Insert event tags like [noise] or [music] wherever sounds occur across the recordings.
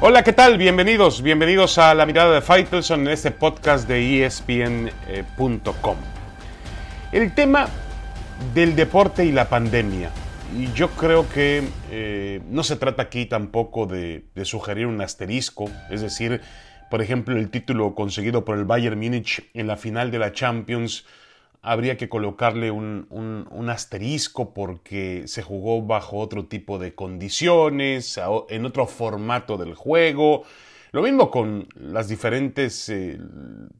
Hola, ¿qué tal? Bienvenidos, bienvenidos a la mirada de Faitelson en este podcast de ESPN.com. El tema del deporte y la pandemia. Y yo creo que eh, no se trata aquí tampoco de, sugerir un asterisco, es decir, por ejemplo, el título conseguido por el Bayern Múnich en la final de la Champions habría que colocarle un, asterisco porque se jugó bajo otro tipo de condiciones, en otro formato del juego. Lo mismo con los diferentes eh,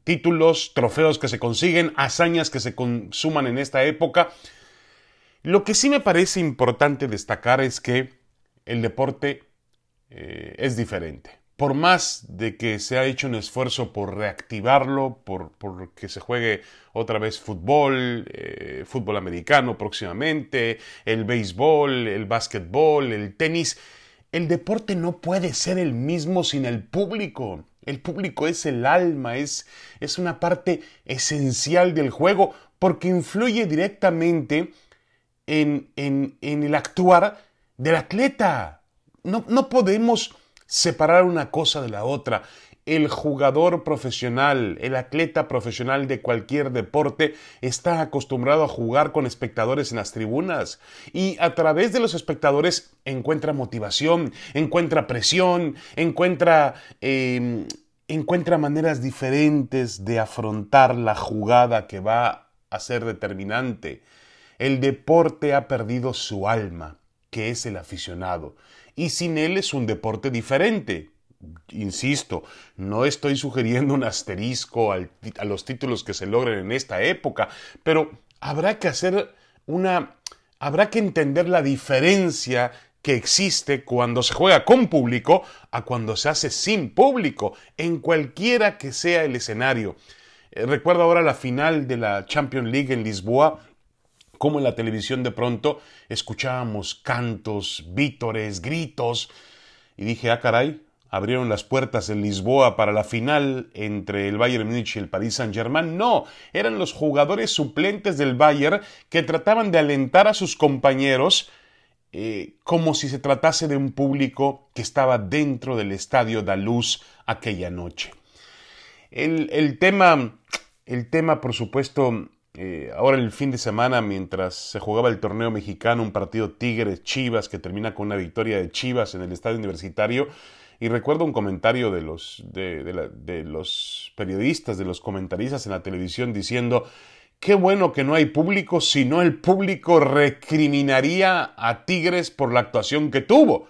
títulos, trofeos que se consiguen, hazañas que se consuman en esta época. Lo que sí me parece importante destacar es que el deporte eh, es diferente por más de que se ha hecho un esfuerzo por reactivarlo, por, que se juegue otra vez fútbol, eh, fútbol americano próximamente, el béisbol, el básquetbol, el tenis, el deporte no puede ser el mismo sin el público. El público es el alma, es, es una parte esencial del juego porque influye directamente en, en, en el actuar del atleta. No, no podemos separar una cosa de la otra. El jugador profesional, el atleta profesional de cualquier deporte está acostumbrado a jugar con espectadores en las tribunas y a través de los espectadores encuentra motivación, encuentra presión, encuentra, em, encuentra maneras diferentes de afrontar la jugada que va a ser determinante. El deporte ha perdido su alma, que es el aficionado y sin él es un deporte diferente. Insisto, no estoy sugiriendo un asterisco a los títulos que se logren en esta época, pero habrá que hacer una... habrá que entender la diferencia que existe cuando se juega con público a cuando se hace sin público, en cualquiera que sea el escenario. Eh, recuerdo ahora la final de la Champions League en Lisboa, como en la televisión de pronto escuchábamos cantos, vítores, gritos, y dije, ah, caray, abrieron las puertas en Lisboa para la final entre el Bayern Múnich y el Paris Saint-Germain. No, eran los jugadores suplentes del Bayern que trataban de alentar a sus compañeros eh, como si se tratase de un público que estaba dentro del estadio da Luz aquella noche. El, el tema, el tema, por supuesto, eh, ahora el fin de semana, mientras se jugaba el torneo mexicano, un partido Tigres-Chivas que termina con una victoria de Chivas en el estadio universitario, y recuerdo un comentario de los, de, los periodistas, de los comentaristas en la televisión diciendo, qué bueno que no hay público, si no el público recriminaría a Tigres por la actuación que tuvo.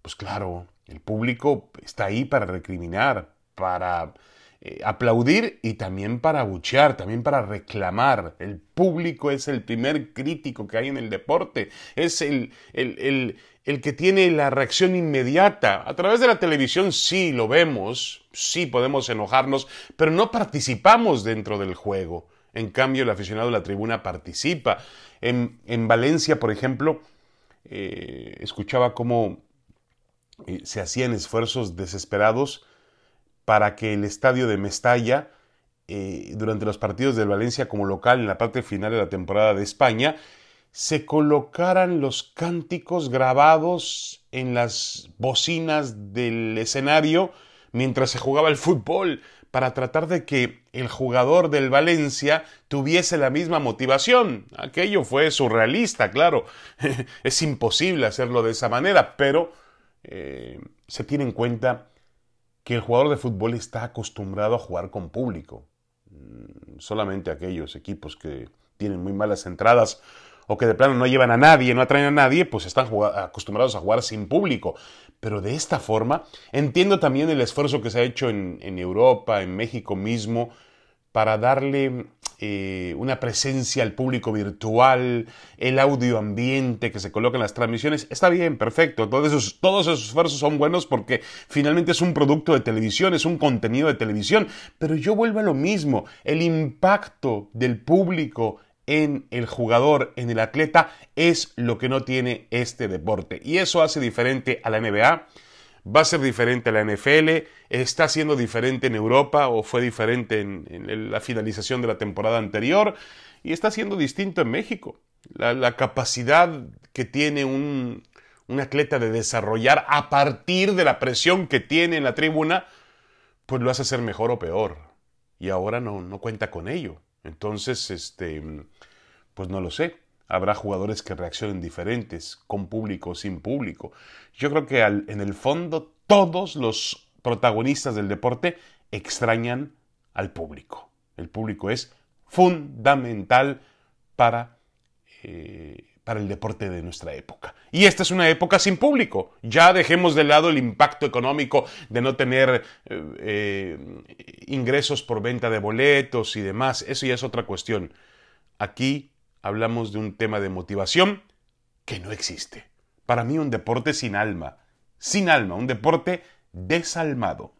Pues claro, el público está ahí para recriminar, para eh, aplaudir y también para abuchear, también para reclamar. El público es el primer crítico que hay en el deporte, es el, el, el, que tiene la reacción inmediata. A través de la televisión sí lo vemos, sí podemos enojarnos, pero no participamos dentro del juego. En cambio, el aficionado de la tribuna participa. En, en Valencia, por ejemplo, eh, escuchaba cómo eh, se hacían esfuerzos desesperados para que el estadio de Mestalla, eh, durante los partidos del Valencia como local en la parte final de la temporada de España, se colocaran los cánticos grabados en las bocinas del escenario mientras se jugaba el fútbol, para tratar de que el jugador del Valencia tuviese la misma motivación. Aquello fue surrealista, claro. [laughs] es imposible hacerlo de esa manera, pero eh, se tiene en cuenta que el jugador de fútbol está acostumbrado a jugar con público. Mm, solamente aquellos equipos que tienen muy malas entradas o que de plano no llevan a nadie, no atraen a nadie, pues están acostumbrados a jugar sin público. Pero de esta forma, entiendo también el esfuerzo que se ha hecho en, en Europa, en México mismo, para darle eh, una presencia al público virtual, el audio ambiente que se coloca en las transmisiones, está bien, perfecto. Todos esos, todos esos esfuerzos son buenos porque finalmente es un producto de televisión, es un contenido de televisión. Pero yo vuelvo a lo mismo, el impacto del público en el jugador, en el atleta, es lo que no tiene este deporte. Y eso hace diferente a la NBA va a ser diferente a la NFL, está siendo diferente en Europa o fue diferente en, la finalización de la temporada anterior y está siendo distinto en México. La, capacidad que tiene un, atleta de desarrollar a partir de la presión que tiene en la tribuna, pues lo hace ser mejor o peor. Y ahora no, no cuenta con ello. Entonces, este, pues no lo sé. Habrá jugadores que reaccionen diferentes, con público o sin público. Yo creo que en el fondo todos los protagonistas del deporte extrañan al público. El público es fundamental para, eh, para el deporte de nuestra época. Y esta es una época sin público. Ya dejemos de lado el impacto económico de no tener eh, eh, ingresos por venta de boletos y demás. Eso ya es otra cuestión. Aquí hablamos de un tema de motivación que no existe. Para mí un deporte sin alma. Sin alma, un deporte desalmado.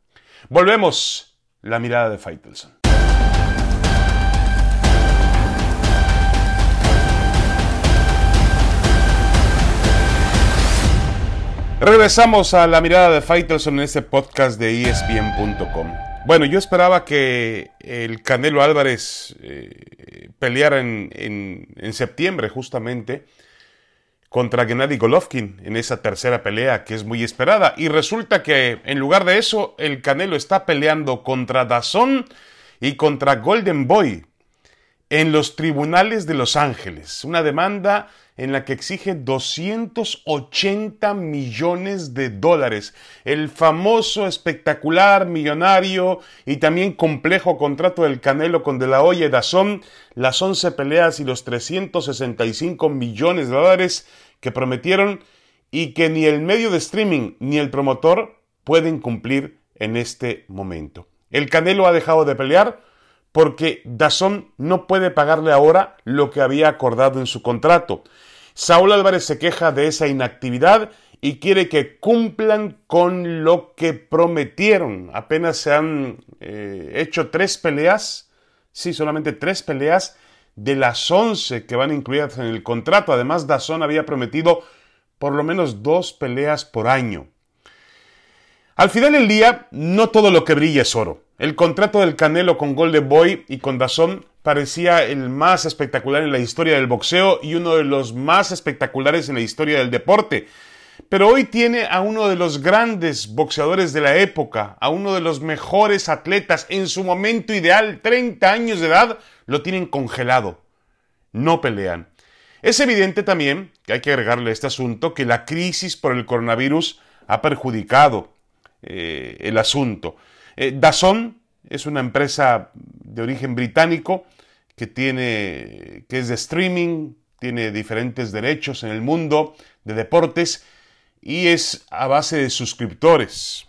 Volvemos la mirada de Faitelson. Regresamos a la mirada de Faitelson en este podcast de ESPN.com. Bueno, yo esperaba que el Canelo Álvarez eh, peleara en, en, septiembre justamente contra Gennady Golovkin en esa tercera pelea que es muy esperada. Y resulta que en lugar de eso, el Canelo está peleando contra Dazón y contra Golden Boy en los tribunales de Los Ángeles. Una demanda en la que exige 280 millones de dólares. El famoso, espectacular, millonario y también complejo contrato del Canelo con De La Hoya y Dazón, las 11 peleas y los 365 millones de dólares que prometieron y que ni el medio de streaming ni el promotor pueden cumplir en este momento. El Canelo ha dejado de pelear porque Dazón no puede pagarle ahora lo que había acordado en su contrato. Saúl Álvarez se queja de esa inactividad y quiere que cumplan con lo que prometieron. Apenas se han eh, hecho tres peleas, sí, solamente tres peleas de las once que van incluidas en el contrato. Además, Dazón había prometido por lo menos dos peleas por año. Al final del día, no todo lo que brilla es oro. El contrato del Canelo con Golden Boy y con Dazón parecía el más espectacular en la historia del boxeo y uno de los más espectaculares en la historia del deporte. Pero hoy tiene a uno de los grandes boxeadores de la época, a uno de los mejores atletas en su momento ideal, 30 años de edad, lo tienen congelado. No pelean. Es evidente también, que hay que agregarle a este asunto, que la crisis por el coronavirus ha perjudicado eh, el asunto. Eh, Dazón es una empresa de origen británico que tiene que es de streaming, tiene diferentes derechos en el mundo de deportes y es a base de suscriptores.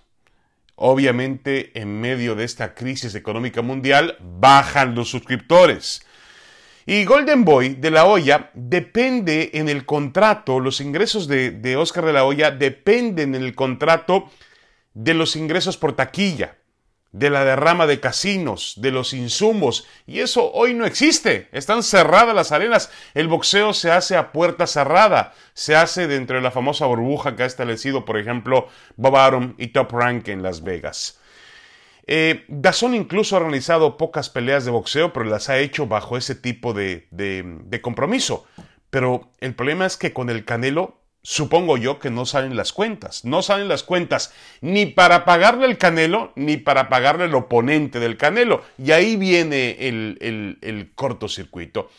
Obviamente, en medio de esta crisis económica mundial, bajan los suscriptores. Y Golden Boy de la Hoya depende en el contrato, los ingresos de, de Oscar de la Hoya dependen en el contrato de los ingresos por taquilla de la derrama de casinos, de los insumos, y eso hoy no existe. Están cerradas las arenas. El boxeo se hace a puerta cerrada, se hace dentro de la famosa burbuja que ha establecido, por ejemplo, Bob Arum y Top Rank en Las Vegas. Eh, Dazón incluso ha organizado pocas peleas de boxeo, pero las ha hecho bajo ese tipo de, de compromiso. Pero el problema es que con el Canelo supongo yo que no salen las cuentas. No salen las cuentas ni para pagarle el Canelo, ni para pagarle el oponente del Canelo. Y ahí viene el, cortocircuito.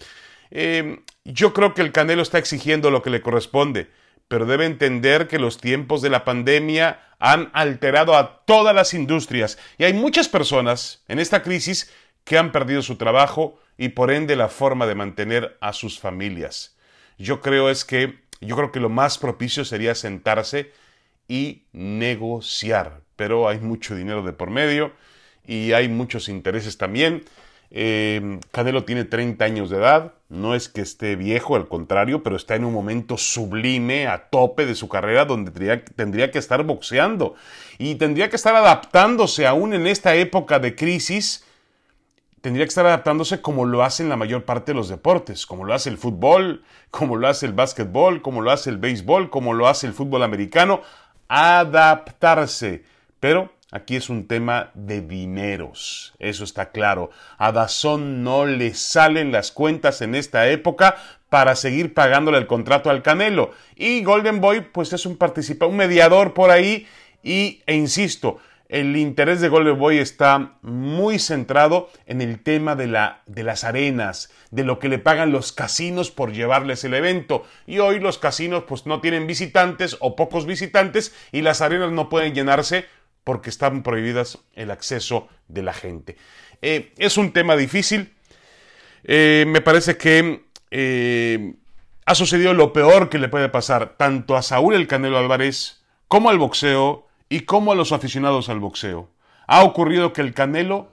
Em, yo creo que el Canelo está exigiendo lo que le corresponde, pero debe entender que los tiempos de la pandemia han alterado a todas las industrias. Y hay muchas personas en esta crisis que han perdido su trabajo y por ende la forma de mantener a sus familias. Yo creo es que yo creo que lo más propicio sería sentarse y negociar, pero hay mucho dinero de por medio y hay muchos intereses también. Eh, Canelo tiene 30 años de edad, no es que esté viejo, al contrario, pero está en un momento sublime, a tope de su carrera, donde tendría, tendría que estar boxeando y tendría que estar adaptándose aún en esta época de crisis tendría que estar adaptándose como lo hacen la mayor parte de los deportes, como lo hace el fútbol, como lo hace el básquetbol, como lo hace el béisbol, como lo hace el fútbol americano, adaptarse. Pero Aquí es un tema de dineros, eso está claro. A Dazón no le salen las cuentas en esta época para seguir pagándole el contrato al Canelo. Y Golden Boy, pues es un participante, un mediador por ahí. Y, e insisto, el interés de Golden Boy está muy centrado en el tema de, la, de las arenas, de lo que le pagan los casinos por llevarles el evento. Y hoy los casinos pues no tienen visitantes o pocos visitantes y las arenas no pueden llenarse porque están prohibidas el acceso de la gente. Eh, es un tema difícil. Eh, me parece que eh, ha sucedido lo peor que le puede pasar tanto a Saúl el Canelo Álvarez como al boxeo y como a los aficionados al boxeo. Ha ocurrido que el Canelo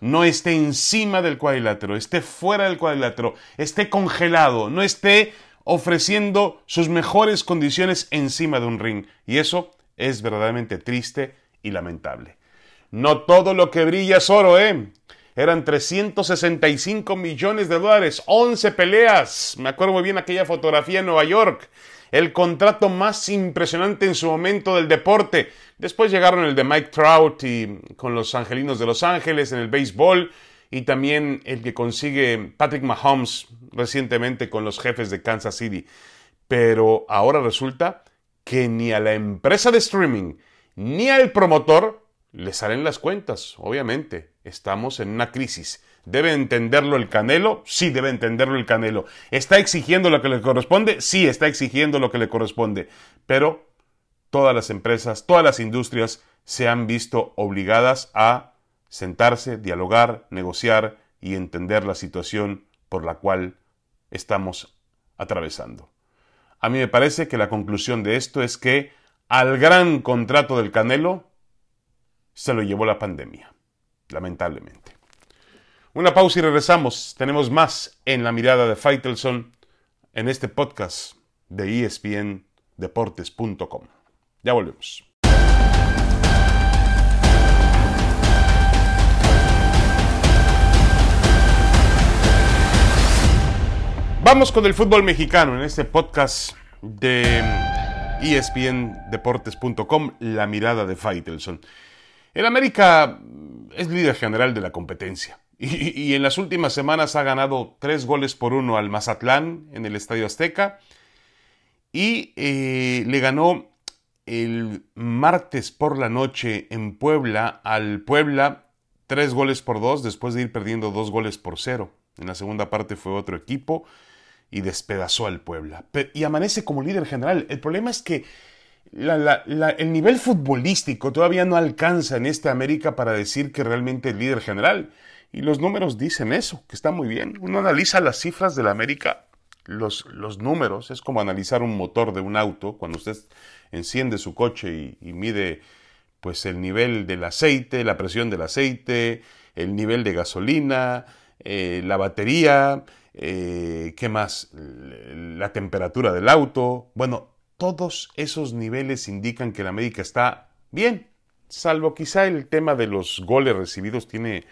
no esté encima del cuadrilátero, esté fuera del cuadrilátero, esté congelado, no esté ofreciendo sus mejores condiciones encima de un ring. Y eso es verdaderamente triste y lamentable. No todo lo que brilla es oro, ¿eh? Eran 365 millones de dólares, 11 peleas. Me acuerdo muy bien aquella fotografía en Nueva York. El contrato más impresionante en su momento del deporte. Después llegaron el de Mike Trout y con los Angelinos de Los Ángeles en el béisbol y también el que consigue Patrick Mahomes recientemente con los jefes de Kansas City. Pero ahora resulta que ni a la empresa de streaming ni al promotor le salen las cuentas, obviamente. Estamos en una crisis. ¿Debe entenderlo el Canelo? Sí, debe entenderlo el Canelo. ¿Está exigiendo lo que le corresponde? Sí, está exigiendo lo que le corresponde. Pero todas las empresas, todas las industrias se han visto obligadas a sentarse, dialogar, negociar y entender la situación por la cual estamos atravesando. A mí me parece que la conclusión de esto es que al gran contrato del Canelo se lo llevó la pandemia, lamentablemente. Una pausa y regresamos. Tenemos más en la mirada de Faitelson en este podcast de espndeportes.com. Ya volvemos. Vamos con el fútbol mexicano en este podcast de espndeportes.com, la mirada de Faitelson. El América es líder general de la competencia [laughs] y, en las últimas semanas ha ganado tres goles por uno al Mazatlán en el Estadio Azteca y eh, le ganó el martes por la noche en Puebla al Puebla tres goles por dos después de ir perdiendo dos goles por cero. En la segunda parte fue otro equipo y despedazó al Puebla. Y amanece como líder general. El problema es que el nivel futbolístico todavía no alcanza en esta América para decir que realmente es líder general. Y los números dicen eso, que está muy bien. Uno analiza las cifras de la América, los, los números, es como analizar un motor de un auto, cuando usted enciende su coche y, mide pues el nivel del aceite, la presión del aceite, el nivel de gasolina, eh, la batería, eh, ¿qué más? La temperatura del auto. Bueno, todos esos niveles indican que la América está bien, salvo quizá el tema de los goles recibidos tiene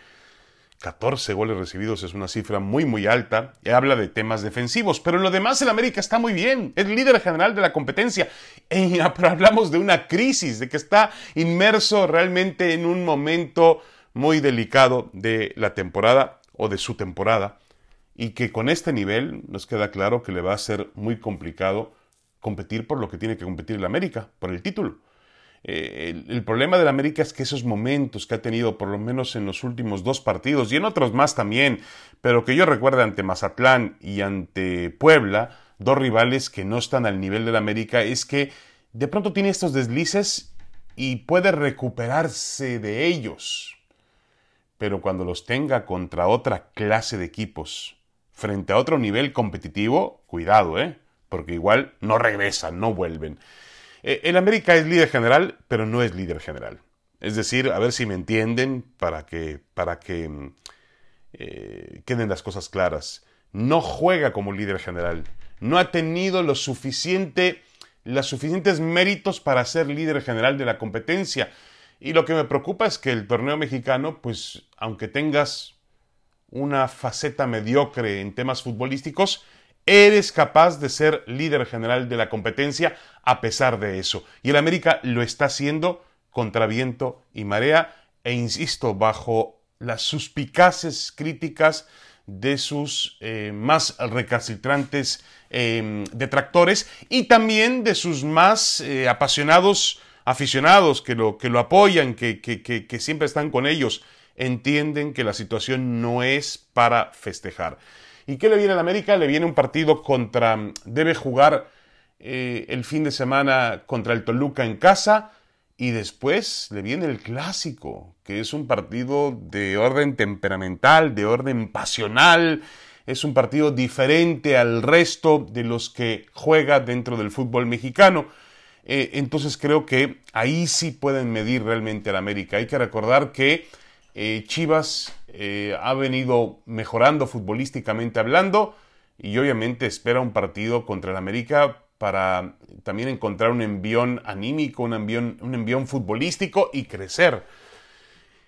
14 goles recibidos, es una cifra muy muy alta, y habla de temas defensivos, pero en lo demás el América está muy bien, es líder general de la competencia, y [laughs] hablamos de una crisis, de que está inmerso realmente en un momento muy delicado de la temporada o de su temporada. Y que con este nivel nos queda claro que le va a ser muy complicado competir por lo que tiene que competir la América, por el título. Eh, el, problema de la América es que esos momentos que ha tenido, por lo menos en los últimos dos partidos y en otros más también, pero que yo recuerdo ante Mazatlán y ante Puebla, dos rivales que no están al nivel de la América, es que de pronto tiene estos deslices y puede recuperarse de ellos. Pero cuando los tenga contra otra clase de equipos, frente a otro nivel competitivo, cuidado, ¿eh? Porque igual no regresan, no vuelven. Eh, el América es líder general, pero no es líder general. Es decir, a ver si me entienden para que, para que mm, eh, queden las cosas claras. No juega como líder general. No ha tenido lo suficiente, los suficientes méritos para ser líder general de la competencia. Y lo que me preocupa es que el torneo mexicano, pues, aunque tengas una faceta mediocre en temas futbolísticos, eres capaz de ser líder general de la competencia a pesar de eso. Y el América lo está haciendo contra viento y marea e insisto, bajo las suspicaces críticas de sus eh, más recalcitrantes em, detractores y también de sus más eh, apasionados aficionados que lo, que lo apoyan, que, que siempre están con ellos, entienden que la situación no es para festejar. ¿Y qué le viene a la América? Le viene un partido contra, debe jugar eh, el fin de semana contra el Toluca en casa y después le viene el clásico, que es un partido de orden temperamental, de orden pasional, es un partido diferente al resto de los que juega dentro del fútbol mexicano. Eh, entonces creo que ahí sí pueden medir realmente al América. Hay que recordar que eh, Chivas eh, ha venido mejorando futbolísticamente hablando y obviamente espera un partido contra el América para también encontrar un envión anímico, un envión, un futbolístico y crecer.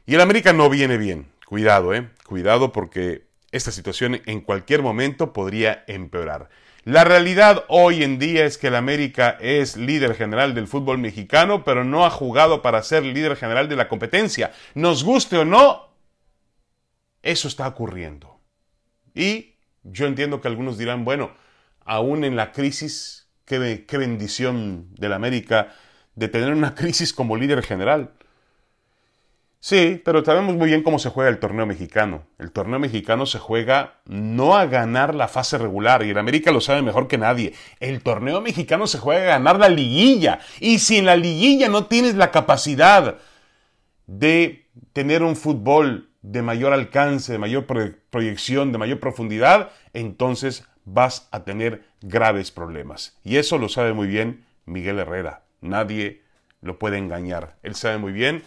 Y el América no viene bien. Cuidado, eh. Cuidado porque esta situación en cualquier momento podría empeorar. La realidad hoy en día es que el América es líder general del fútbol mexicano, pero no ha jugado para ser líder general de la competencia. Nos guste o no, eso está ocurriendo. Y yo entiendo que algunos dirán, bueno, aún en la crisis, qué, qué bendición del América de tener una [laughs] crisis como líder general. Sí, pero sabemos muy bien cómo se juega el torneo mexicano. El torneo mexicano se juega no a ganar la fase regular, y el América lo sabe mejor que nadie. El torneo mexicano se juega a ganar la liguilla. Y si en la liguilla no tienes la capacidad de tener un fútbol de mayor alcance, de mayor proyección, de mayor profundidad, entonces vas a tener graves problemas. Y eso lo sabe muy bien Miguel Herrera. Nadie lo puede engañar. Él sabe muy bien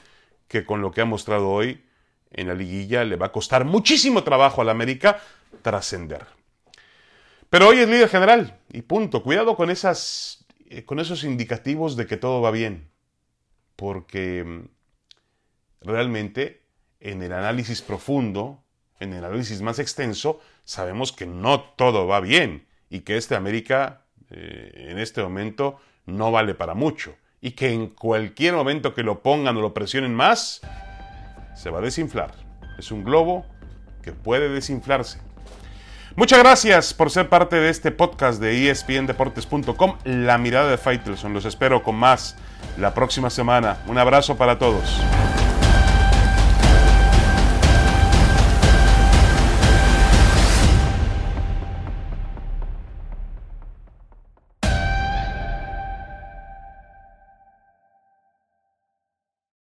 que con lo que ha mostrado hoy en la liguilla le va a costar muchísimo trabajo al América trascender. Pero hoy es líder general y punto. Cuidado con, esas, eh, con esos indicativos de que todo va bien. Porque mm, realmente en el análisis profundo, en el análisis más extenso, sabemos que no todo va bien y que este América eh, en este momento no vale para mucho y que en cualquier momento que lo pongan o lo presionen más, se va a desinflar. Es un globo que puede desinflarse. Muchas gracias por ser parte de este podcast de espndeportes.com, La Mirada de Faitelson. Los espero con más la próxima semana. Un abrazo para todos.